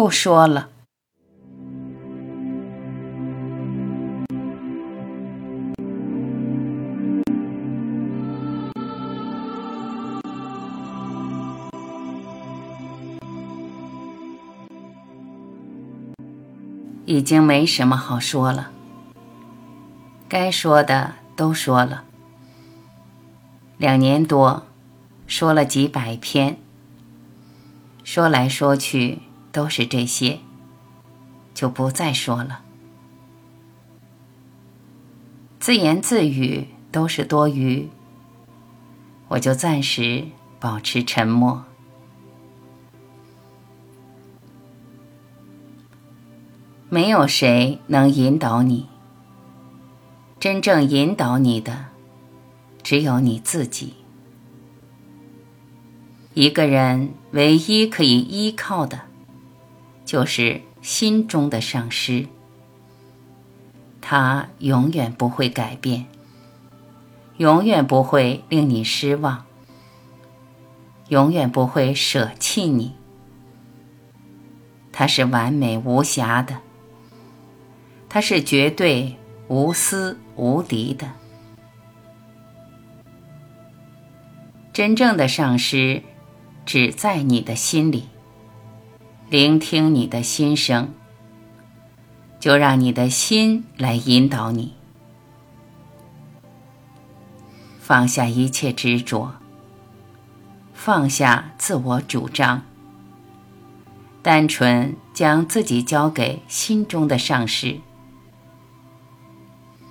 不说了。已经没什么好说了，该说的都说了。两年多，说了几百篇，说来说去都是这些，就不再说了。自言自语都是多余，我就暂时保持沉默。没有谁能引导你，真正引导你的只有你自己。一个人唯一可以依靠的，就是心中的上师。他永远不会改变，永远不会令你失望，永远不会舍弃你。他是完美无瑕的。他是绝对无私无敌的，真正的上师只在你的心里，聆听你的心声，就让你的心来引导你，放下一切执着，放下自我主张，单纯将自己交给心中的上师。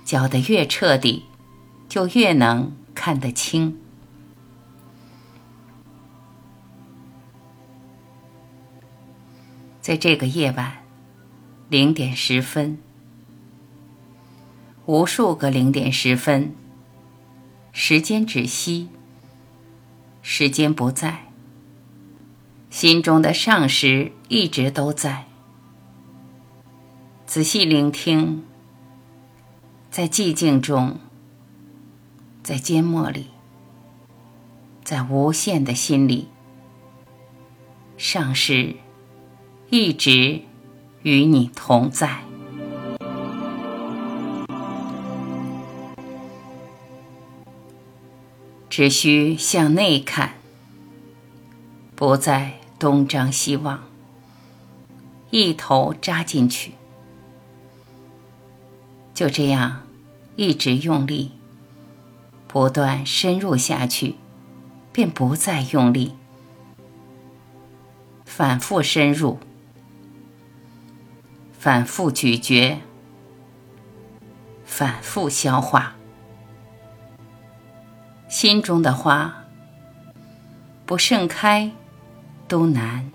教得越彻底，就越能看得清。在这个夜晚，零点十分，无数个零点十分，时间止息，时间不在，心中的上师一直都在。仔细聆听。在寂静中，在缄默里，在无限的心里，上师一直与你同在。只需向内看，不再东张西望，一头扎进去。就这样，一直用力，不断深入下去，便不再用力，反复深入，反复咀嚼，反复消化，心中的花不盛开都难。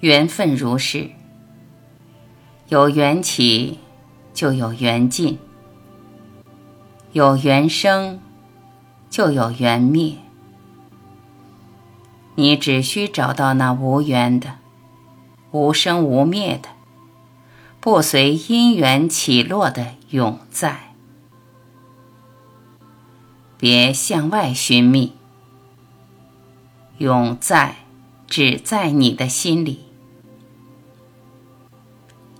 缘分如是，有缘起就有缘尽，有缘生就有缘灭。你只需找到那无缘的、无生无灭的、不随因缘起落的永在。别向外寻觅，永在只在你的心里。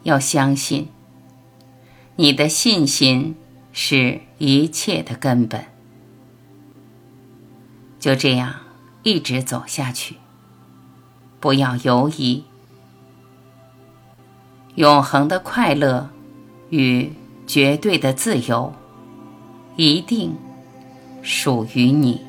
要相信，你的信心是一切的根本。就这样一直走下去，不要犹疑。永恒的快乐与绝对的自由，一定属于你。